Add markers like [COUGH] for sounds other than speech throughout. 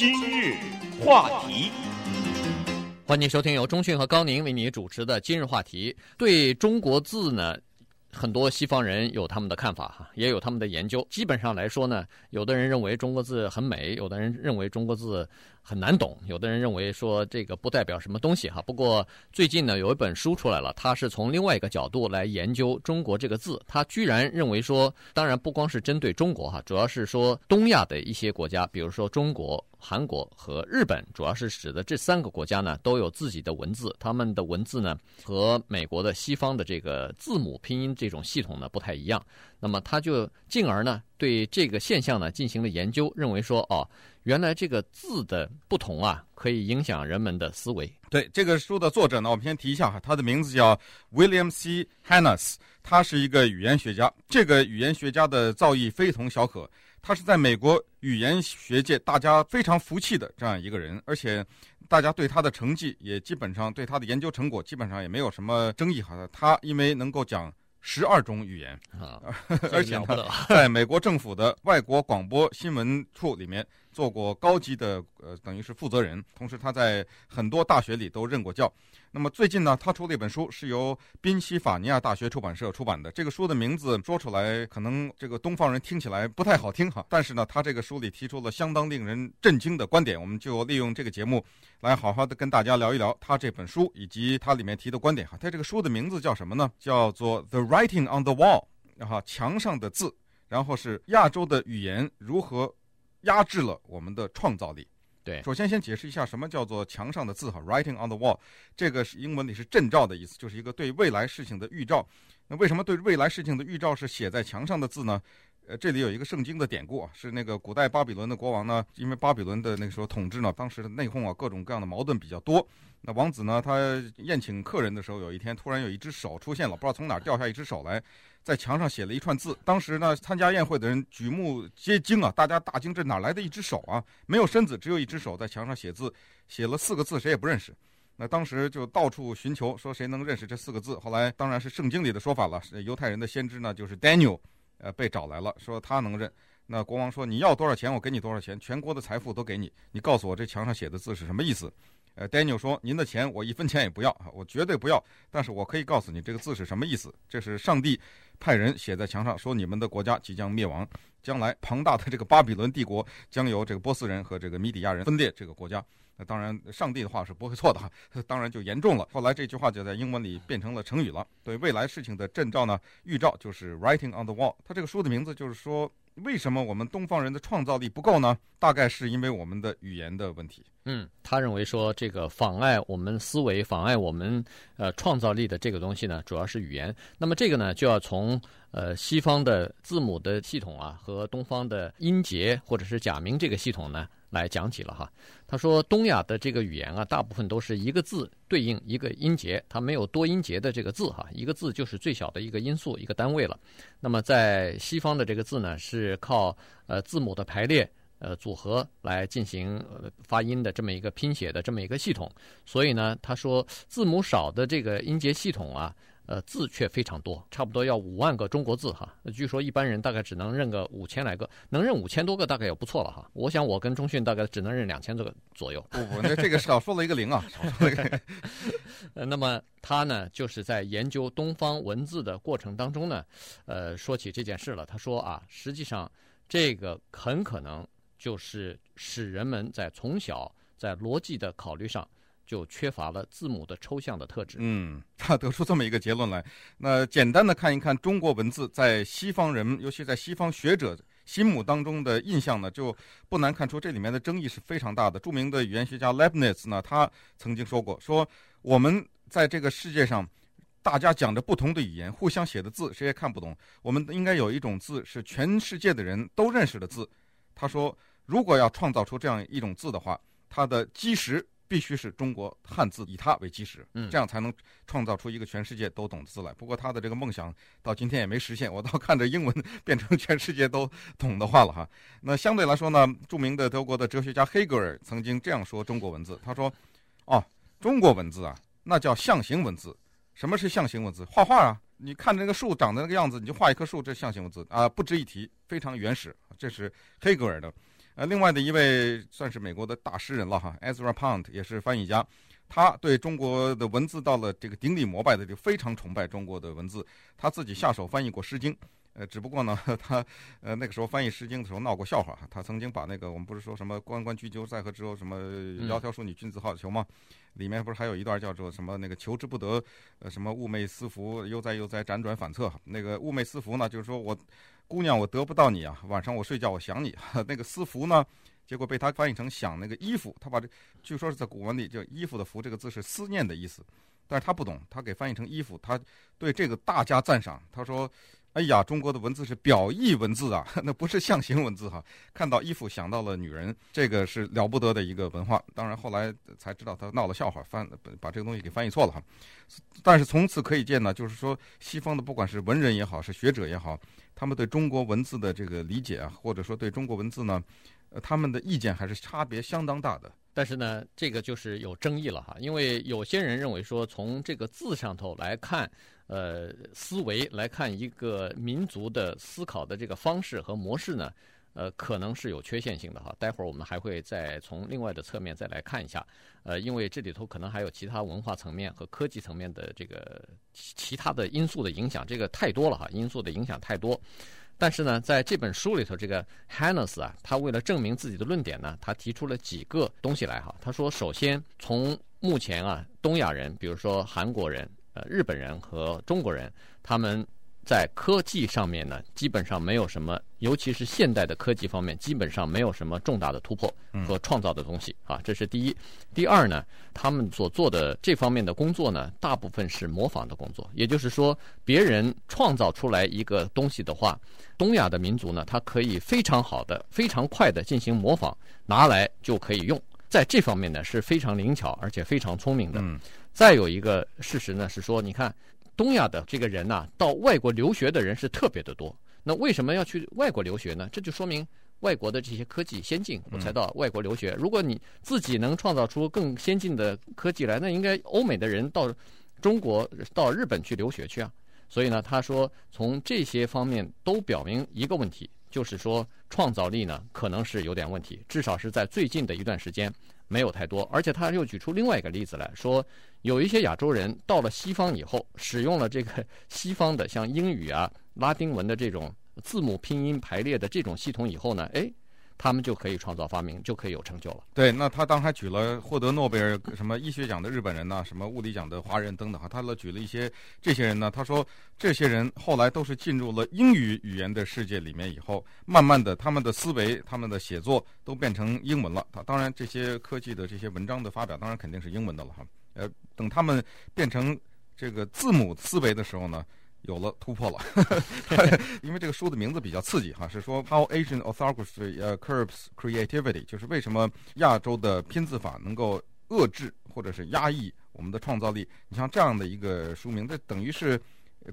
今日话题，欢迎收听由中讯和高宁为你主持的今日话题。对中国字呢，很多西方人有他们的看法哈，也有他们的研究。基本上来说呢，有的人认为中国字很美，有的人认为中国字很难懂，有的人认为说这个不代表什么东西哈。不过最近呢，有一本书出来了，它是从另外一个角度来研究中国这个字。他居然认为说，当然不光是针对中国哈，主要是说东亚的一些国家，比如说中国。韩国和日本，主要是指的这三个国家呢，都有自己的文字。他们的文字呢，和美国的西方的这个字母拼音这种系统呢不太一样。那么他就进而呢，对这个现象呢进行了研究，认为说，哦，原来这个字的不同啊，可以影响人们的思维。对，这个书的作者呢，我们先提一下哈，他的名字叫 William C. Hannas，他是一个语言学家。这个语言学家的造诣非同小可。他是在美国语言学界大家非常服气的这样一个人，而且大家对他的成绩也基本上对他的研究成果基本上也没有什么争议哈。他因为能够讲十二种语言啊，[LAUGHS] 而且他 [LAUGHS] 在美国政府的外国广播新闻处里面做过高级的呃，等于是负责人，同时他在很多大学里都任过教。那么最近呢，他出了一本书，是由宾夕法尼亚大学出版社出版的。这个书的名字说出来，可能这个东方人听起来不太好听哈。但是呢，他这个书里提出了相当令人震惊的观点，我们就利用这个节目来好好的跟大家聊一聊他这本书以及他里面提的观点哈。他这个书的名字叫什么呢？叫做《The Writing on the Wall》，哈，墙上的字。然后是亚洲的语言如何压制了我们的创造力。对，首先先解释一下什么叫做墙上的字哈，writing on the wall，这个是英文里是阵兆的意思，就是一个对未来事情的预兆。那为什么对未来事情的预兆是写在墙上的字呢？呃，这里有一个圣经的典故啊，是那个古代巴比伦的国王呢，因为巴比伦的那个时候统治呢，当时的内讧啊，各种各样的矛盾比较多。那王子呢，他宴请客人的时候，有一天突然有一只手出现了，不知道从哪儿掉下一只手来。在墙上写了一串字，当时呢，参加宴会的人举目皆惊啊，大家大惊，这哪来的一只手啊？没有身子，只有一只手在墙上写字，写了四个字，谁也不认识。那当时就到处寻求，说谁能认识这四个字。后来当然是圣经里的说法了，犹太人的先知呢，就是 Daniel，呃，被找来了，说他能认。那国王说，你要多少钱，我给你多少钱，全国的财富都给你，你告诉我这墙上写的字是什么意思？呃，Daniel 说：“您的钱我一分钱也不要，我绝对不要。但是我可以告诉你这个字是什么意思。这是上帝派人写在墙上，说你们的国家即将灭亡，将来庞大的这个巴比伦帝国将由这个波斯人和这个米底亚人分裂这个国家。当然，上帝的话是不会错的哈。[LAUGHS] 当然就严重了。后来这句话就在英文里变成了成语了。对未来事情的征兆呢，预兆就是 writing on the wall。他这个书的名字就是说。”为什么我们东方人的创造力不够呢？大概是因为我们的语言的问题。嗯，他认为说这个妨碍我们思维、妨碍我们呃创造力的这个东西呢，主要是语言。那么这个呢，就要从呃西方的字母的系统啊，和东方的音节或者是假名这个系统呢。来讲起了哈，他说东亚的这个语言啊，大部分都是一个字对应一个音节，它没有多音节的这个字哈，一个字就是最小的一个音素一个单位了。那么在西方的这个字呢，是靠呃字母的排列呃组合来进行呃发音的这么一个拼写的这么一个系统，所以呢，他说字母少的这个音节系统啊。呃，字却非常多，差不多要五万个中国字哈。据说一般人大概只能认个五千来个，能认五千多个大概也不错了哈。我想我跟中讯大概只能认两千多个左右。不不，那这个少说了一个零啊，少说了一个。[LAUGHS] 呃，那么他呢，就是在研究东方文字的过程当中呢，呃，说起这件事了。他说啊，实际上这个很可能就是使人们在从小在逻辑的考虑上。就缺乏了字母的抽象的特质。嗯，[LAUGHS] 他得出这么一个结论来。那简单的看一看中国文字在西方人，尤其在西方学者心目当中的印象呢，就不难看出这里面的争议是非常大的。著名的语言学家 Leibniz 呢，他曾经说过，说我们在这个世界上，大家讲着不同的语言，互相写的字谁也看不懂。我们应该有一种字是全世界的人都认识的字。他说，如果要创造出这样一种字的话，它的基石。必须是中国汉字，以它为基石，这样才能创造出一个全世界都懂的字来。不过他的这个梦想到今天也没实现。我倒看着英文 [LAUGHS] 变成全世界都懂的话了哈。那相对来说呢，著名的德国的哲学家黑格尔曾经这样说中国文字：他说，哦，中国文字啊，那叫象形文字。什么是象形文字？画画啊，你看那个树长的那个样子，你就画一棵树，这象形文字啊，不值一提，非常原始。这是黑格尔的。呃，另外的一位算是美国的大诗人了哈，Ezra Pound 也是翻译家，他对中国的文字到了这个顶礼膜拜的，就非常崇拜中国的文字，他自己下手翻译过《诗经》。呃，只不过呢，[LAUGHS] 他呃那个时候翻译《诗经》的时候闹过笑话。他曾经把那个我们不是说什么“关关雎鸠，在河之洲”什么“窈窕淑女，君子好逑”吗？里面不是还有一段叫做什么那个“求之不得”，呃，什么“寤寐思服，悠哉悠哉，辗转反侧”。那个“寤寐思服”呢，就是说我姑娘，我得不到你啊，晚上我睡觉我想你。[LAUGHS] 那个“思服”呢，结果被他翻译成想那个衣服。他把这据说是在古文里叫“衣服”的“服”这个字是思念的意思，但是他不懂，他给翻译成衣服。他对这个大加赞赏，他说。哎呀，中国的文字是表意文字啊，[LAUGHS] 那不是象形文字哈。看到衣服想到了女人，这个是了不得的一个文化。当然后来才知道他闹了笑话，翻把这个东西给翻译错了哈。但是从此可以见呢，就是说西方的不管是文人也好，是学者也好，他们对中国文字的这个理解啊，或者说对中国文字呢，他们的意见还是差别相当大的。但是呢，这个就是有争议了哈，因为有些人认为说，从这个字上头来看。呃，思维来看一个民族的思考的这个方式和模式呢，呃，可能是有缺陷性的哈。待会儿我们还会再从另外的侧面再来看一下，呃，因为这里头可能还有其他文化层面和科技层面的这个其他的因素的影响，这个太多了哈，因素的影响太多。但是呢，在这本书里头，这个 Hanes 啊，他为了证明自己的论点呢，他提出了几个东西来哈。他说，首先从目前啊，东亚人，比如说韩国人。呃，日本人和中国人，他们在科技上面呢，基本上没有什么，尤其是现代的科技方面，基本上没有什么重大的突破和创造的东西啊。这是第一。第二呢，他们所做的这方面的工作呢，大部分是模仿的工作，也就是说，别人创造出来一个东西的话，东亚的民族呢，它可以非常好的、非常快的进行模仿，拿来就可以用，在这方面呢是非常灵巧而且非常聪明的。再有一个事实呢，是说，你看，东亚的这个人呐，到外国留学的人是特别的多。那为什么要去外国留学呢？这就说明外国的这些科技先进，我才到外国留学。如果你自己能创造出更先进的科技来，那应该欧美的人到中国、到日本去留学去啊。所以呢，他说，从这些方面都表明一个问题，就是说创造力呢可能是有点问题，至少是在最近的一段时间。没有太多，而且他又举出另外一个例子来说，有一些亚洲人到了西方以后，使用了这个 [LAUGHS] 西方的像英语啊、拉丁文的这种字母拼音排列的这种系统以后呢，哎。他们就可以创造发明，就可以有成就了。对，那他当时还举了获得诺贝尔什么医学奖的日本人呐、什么物理奖的华人等等哈，他了举了一些这些人呢。他说，这些人后来都是进入了英语语言的世界里面以后，慢慢的他们的思维、他们的写作都变成英文了。他当然这些科技的这些文章的发表，当然肯定是英文的了哈。呃，等他们变成这个字母思维的时候呢，有了突破了，[LAUGHS] 因为这个书的名字比较刺激哈，是说 [LAUGHS] How Asian Orthography 呃 Curbs Creativity，就是为什么亚洲的拼字法能够遏制或者是压抑我们的创造力？你像这样的一个书名，这等于是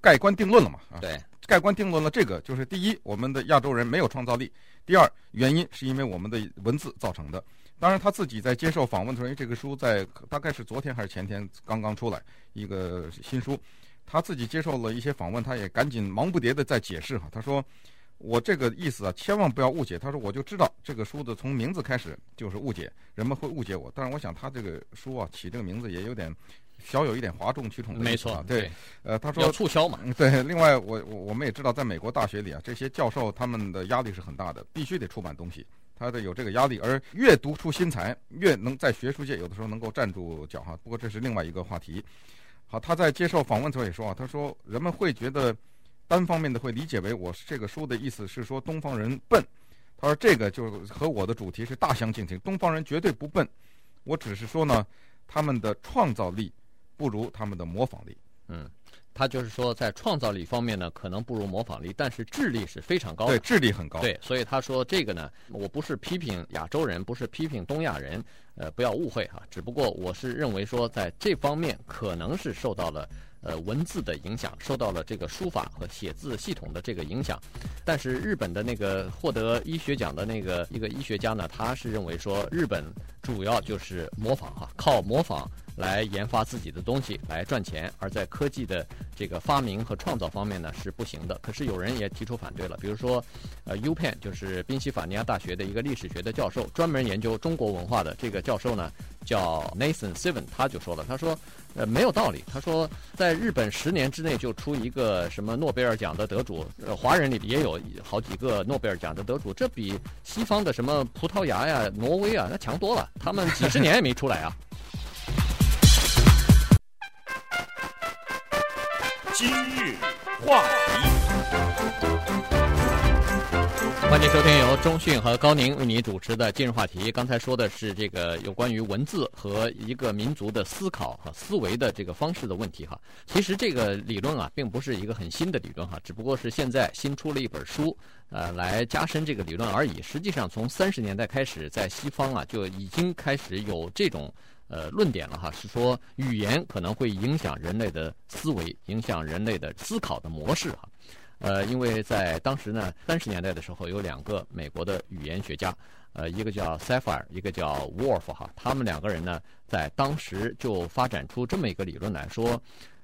盖棺定论了嘛？啊，对，盖棺定论了。这个就是第一，我们的亚洲人没有创造力；第二，原因是因为我们的文字造成的。当然，他自己在接受访问的时候，因为这个书在大概是昨天还是前天刚刚出来一个新书。他自己接受了一些访问，他也赶紧忙不迭地在解释哈。他说：“我这个意思啊，千万不要误解。”他说：“我就知道这个书的从名字开始就是误解，人们会误解我。但是我想他这个书啊起这个名字也有点小有一点哗众取宠。没错，对，呃，他说要促销嘛。[LAUGHS] 对，另外我我我们也知道，在美国大学里啊，这些教授他们的压力是很大的，必须得出版东西，他得有这个压力。而越读出新材，越能在学术界有的时候能够站住脚哈。不过这是另外一个话题。”他在接受访问的时候也说啊，他说人们会觉得单方面的会理解为我这个书的意思是说东方人笨。他说这个就和我的主题是大相径庭，东方人绝对不笨，我只是说呢，他们的创造力不如他们的模仿力。嗯。他就是说，在创造力方面呢，可能不如模仿力，但是智力是非常高的。对，智力很高。对，所以他说这个呢，我不是批评亚洲人，不是批评东亚人，呃，不要误会哈。只不过我是认为说，在这方面可能是受到了呃文字的影响，受到了这个书法和写字系统的这个影响。但是日本的那个获得医学奖的那个一个医学家呢，他是认为说日本主要就是模仿哈，靠模仿。来研发自己的东西来赚钱，而在科技的这个发明和创造方面呢是不行的。可是有人也提出反对了，比如说，呃，U Pen，就是宾夕法尼亚大学的一个历史学的教授，专门研究中国文化的这个教授呢叫 Nathan Seven，他就说了，他说，呃，没有道理。他说，在日本十年之内就出一个什么诺贝尔奖的得主，呃，华人里也有好几个诺贝尔奖的得主，这比西方的什么葡萄牙呀、挪威啊那强多了，他们几十年也没出来啊。今日话题，欢迎收听由中讯和高宁为你主持的今日话题。刚才说的是这个有关于文字和一个民族的思考和思维的这个方式的问题哈。其实这个理论啊，并不是一个很新的理论哈，只不过是现在新出了一本书，呃，来加深这个理论而已。实际上，从三十年代开始，在西方啊，就已经开始有这种。呃，论点了哈，是说语言可能会影响人类的思维，影响人类的思考的模式哈。呃，因为在当时呢，三十年代的时候，有两个美国的语言学家，呃，一个叫 Safire，一个叫 Wolf 哈，他们两个人呢，在当时就发展出这么一个理论来说，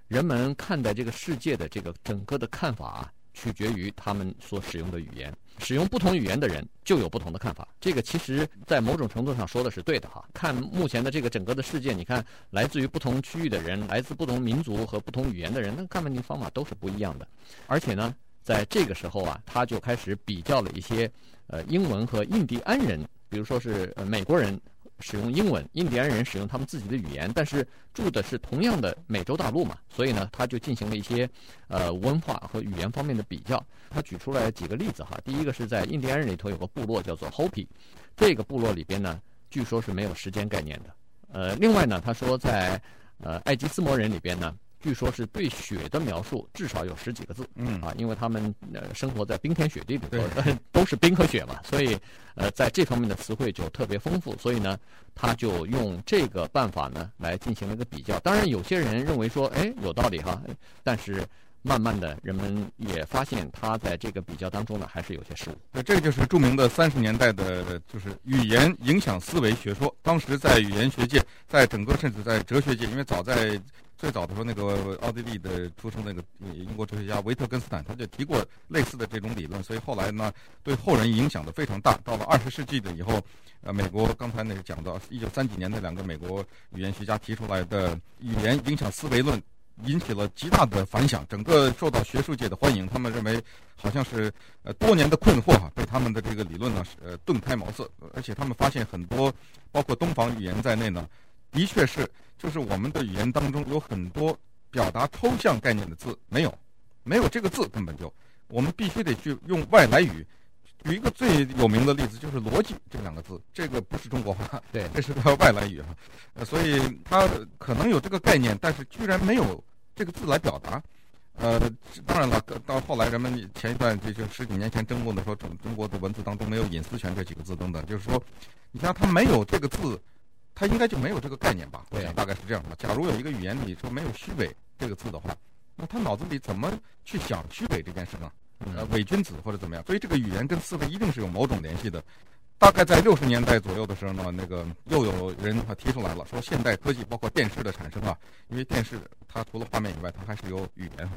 人们看待这个世界的这个整个的看法啊，取决于他们所使用的语言。使用不同语言的人就有不同的看法，这个其实，在某种程度上说的是对的哈。看目前的这个整个的世界，你看来自于不同区域的人，来自不同民族和不同语言的人，那看问题方法都是不一样的。而且呢，在这个时候啊，他就开始比较了一些，呃，英文和印第安人，比如说是美国人。使用英文，印第安人使用他们自己的语言，但是住的是同样的美洲大陆嘛，所以呢，他就进行了一些呃文化和语言方面的比较。他举出来几个例子哈，第一个是在印第安人里头有个部落叫做 Hopi，这个部落里边呢，据说是没有时间概念的。呃，另外呢，他说在呃爱吉斯摩人里边呢。据说是对雪的描述至少有十几个字，嗯啊，因为他们呃生活在冰天雪地里头，[LAUGHS] 都是冰和雪嘛，所以呃在这方面的词汇就特别丰富，所以呢，他就用这个办法呢来进行了一个比较。当然，有些人认为说，哎，有道理哈，但是慢慢的人们也发现他在这个比较当中呢还是有些失误。那这就是著名的三十年代的，就是语言影响思维学说。当时在语言学界，在整个甚至在哲学界，因为早在最早的时候，那个奥地利的出生那个英国哲学家维特根斯坦，他就提过类似的这种理论，所以后来呢，对后人影响的非常大。到了二十世纪的以后，呃，美国刚才那个讲到一九三几年那两个美国语言学家提出来的语言影响思维论，引起了极大的反响，整个受到学术界的欢迎。他们认为好像是呃多年的困惑哈，被他们的这个理论呢是呃顿开茅塞，而且他们发现很多包括东方语言在内呢，的确是。就是我们的语言当中有很多表达抽象概念的字没有，没有这个字根本就，我们必须得去用外来语。举一个最有名的例子，就是“逻辑”这两个字，这个不是中国话，对，这是个外来语哈。呃，所以它可能有这个概念，但是居然没有这个字来表达。呃，当然了，到后来人们前一段这就十几年前争论的说，中中国的文字当中没有隐私权这几个字等等，就是说，你像它没有这个字。他应该就没有这个概念吧？我想大概是这样的。假如有一个语言里说没有“虚伪”这个字的话，那他脑子里怎么去想虚伪这件事呢？呃，伪君子或者怎么样？所以这个语言跟思维一定是有某种联系的。大概在六十年代左右的时候呢，那个又有人他提出来了，说现代科技包括电视的产生啊，因为电视它除了画面以外，它还是有语言。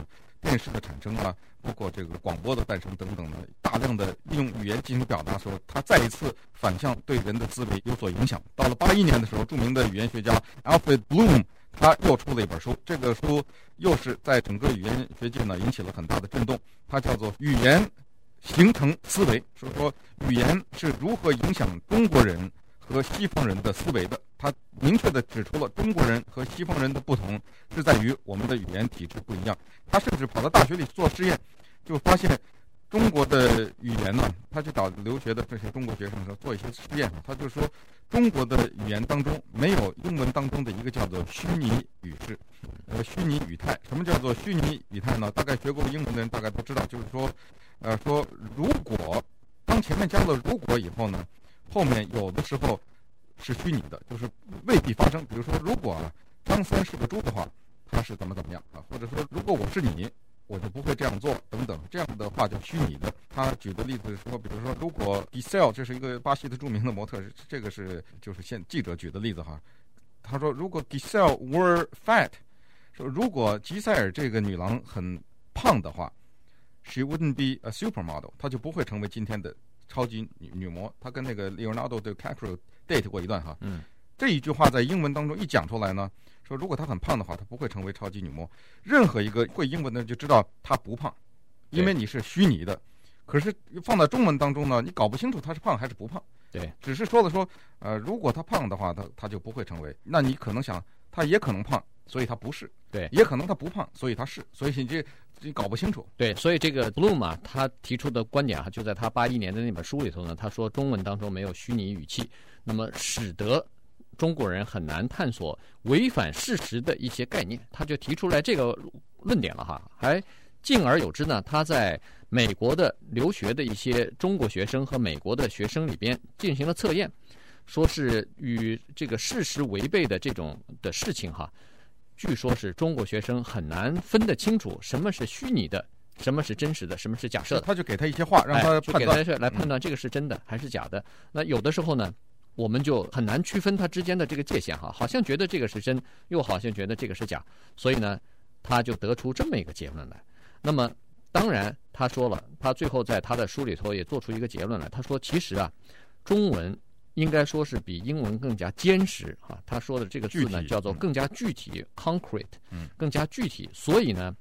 电视的产生啊，包括这个广播的诞生等等的，大量的利用语言进行表达的时候，它再一次反向对人的思维有所影响。到了八一年的时候，著名的语言学家 Alfred Bloom 他又出了一本书，这个书又是在整个语言学界呢引起了很大的震动。它叫做《语言形成思维》，说说语言是如何影响中国人和西方人的思维的。他明确地指出了中国人和西方人的不同是在于我们的语言体制不一样。他甚至跑到大学里做实验，就发现中国的语言呢，他去找留学的这些中国学生说做一些实验，他就说中国的语言当中没有英文当中的一个叫做虚拟语式，呃，虚拟语态。什么叫做虚拟语态呢？大概学过英文的人大概都知道，就是说，呃，说如果当前面加了如果以后呢，后面有的时候。是虚拟的，就是未必发生。比如说，如果张三是个猪的话，他是怎么怎么样啊，或者说如果我是你，我就不会这样做等等，这样的话就虚拟的。他举的例子说，比如说如果 Gisele 这是一个巴西的著名的模特，这个是就是现记者举的例子哈。他说如果 Gisele were fat，说如果吉赛尔这个女郎很胖的话，she wouldn't be a supermodel，她就不会成为今天的超级女女模。她跟那个 Leonardo DiCaprio date 过一段哈。嗯。这一句话在英文当中一讲出来呢，说如果她很胖的话，她不会成为超级女模。任何一个会英文的就知道她不胖，因为你是虚拟的。可是放在中文当中呢，你搞不清楚她是胖还是不胖。对，只是说了说，呃，如果她胖的话，她她就不会成为。那你可能想，她也可能胖，所以他不是。对，也可能他不胖，所以他是。所以你这你搞不清楚。对，所以这个 Bloom 啊，他提出的观点啊，就在他八一年的那本书里头呢，他说中文当中没有虚拟语气，那么使得。中国人很难探索违反事实的一些概念，他就提出来这个论点了哈。还进而有之呢，他在美国的留学的一些中国学生和美国的学生里边进行了测验，说是与这个事实违背的这种的事情哈，据说是中国学生很难分得清楚什么是虚拟的，什么是真实的，什么是假设的。他就给他一些话，让他判断，来判断这个是真的还是假的。那有的时候呢？我们就很难区分它之间的这个界限哈，好像觉得这个是真，又好像觉得这个是假，所以呢，他就得出这么一个结论来。那么，当然他说了，他最后在他的书里头也做出一个结论来，他说其实啊，中文应该说是比英文更加坚实啊。他说的这个字呢叫做更加具体 （concrete），更加具体。所以呢，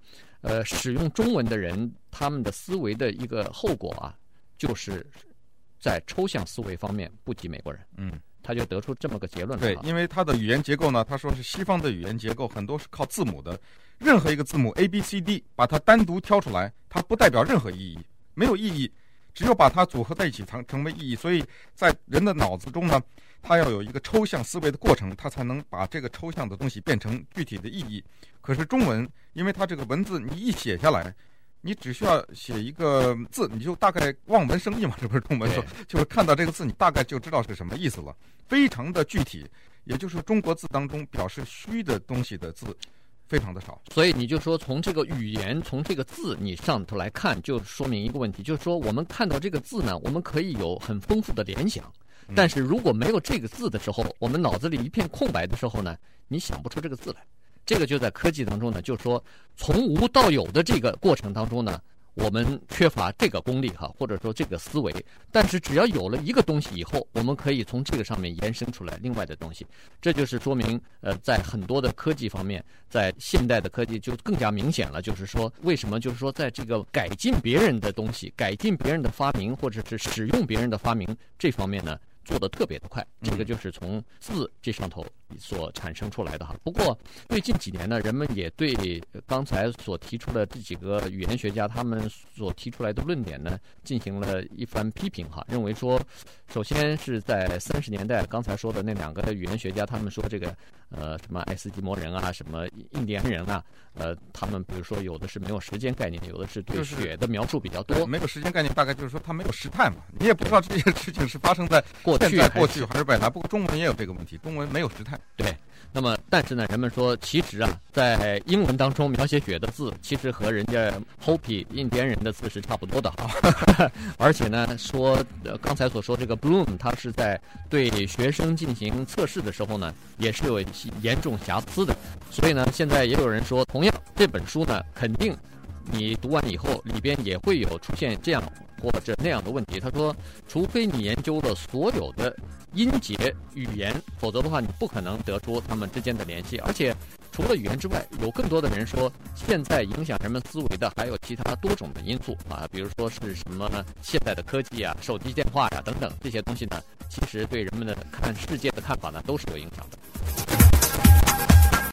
呃，使用中文的人他们的思维的一个后果啊，就是。在抽象思维方面不及美国人，嗯，他就得出这么个结论。对，因为他的语言结构呢，他说是西方的语言结构很多是靠字母的，任何一个字母 A B C D，把它单独挑出来，它不代表任何意义，没有意义，只有把它组合在一起才成为意义。所以在人的脑子中呢，它要有一个抽象思维的过程，它才能把这个抽象的东西变成具体的意义。可是中文，因为它这个文字你一写下来。你只需要写一个字，你就大概望文生义嘛，这不是中文说，就是看到这个字，你大概就知道是什么意思了，非常的具体。也就是中国字当中表示虚的东西的字，非常的少。所以你就说，从这个语言，从这个字你上头来看，就说明一个问题，就是说我们看到这个字呢，我们可以有很丰富的联想，但是如果没有这个字的时候，我们脑子里一片空白的时候呢，你想不出这个字来。这个就在科技当中呢，就是说从无到有的这个过程当中呢，我们缺乏这个功力哈，或者说这个思维。但是只要有了一个东西以后，我们可以从这个上面延伸出来另外的东西。这就是说明，呃，在很多的科技方面，在现代的科技就更加明显了。就是说，为什么？就是说，在这个改进别人的东西、改进别人的发明，或者是使用别人的发明这方面呢，做的特别的快。这个就是从字这上头。所产生出来的哈，不过最近几年呢，人们也对刚才所提出的这几个语言学家他们所提出来的论点呢，进行了一番批评哈，认为说，首先是在三十年代刚才说的那两个语言学家，他们说这个呃什么爱斯基摩人啊，什么印第安人啊，呃，他们比如说有的是没有时间概念，有的是对血的描述比较多，没有时间概念，大概就是说他没有时态嘛，你也不知道这些事情是发生在过去、过去还是未来。不过中文也有这个问题，中文没有时态。对，那么但是呢，人们说其实啊，在英文当中描写雪的字，其实和人家 Hopi 印第安人的字是差不多的哈。[LAUGHS] 而且呢，说刚才所说这个 Bloom，它是在对学生进行测试的时候呢，也是有严重瑕疵的。所以呢，现在也有人说，同样这本书呢，肯定你读完以后里边也会有出现这样或者那样的问题。他说，除非你研究了所有的。音节语言，否则的话，你不可能得出它们之间的联系。而且，除了语言之外，有更多的人说，现在影响人们思维的还有其他多种的因素啊，比如说是什么？现代的科技啊，手机电话呀、等等这些东西呢，其实对人们的看世界的看法呢，都是有影响的。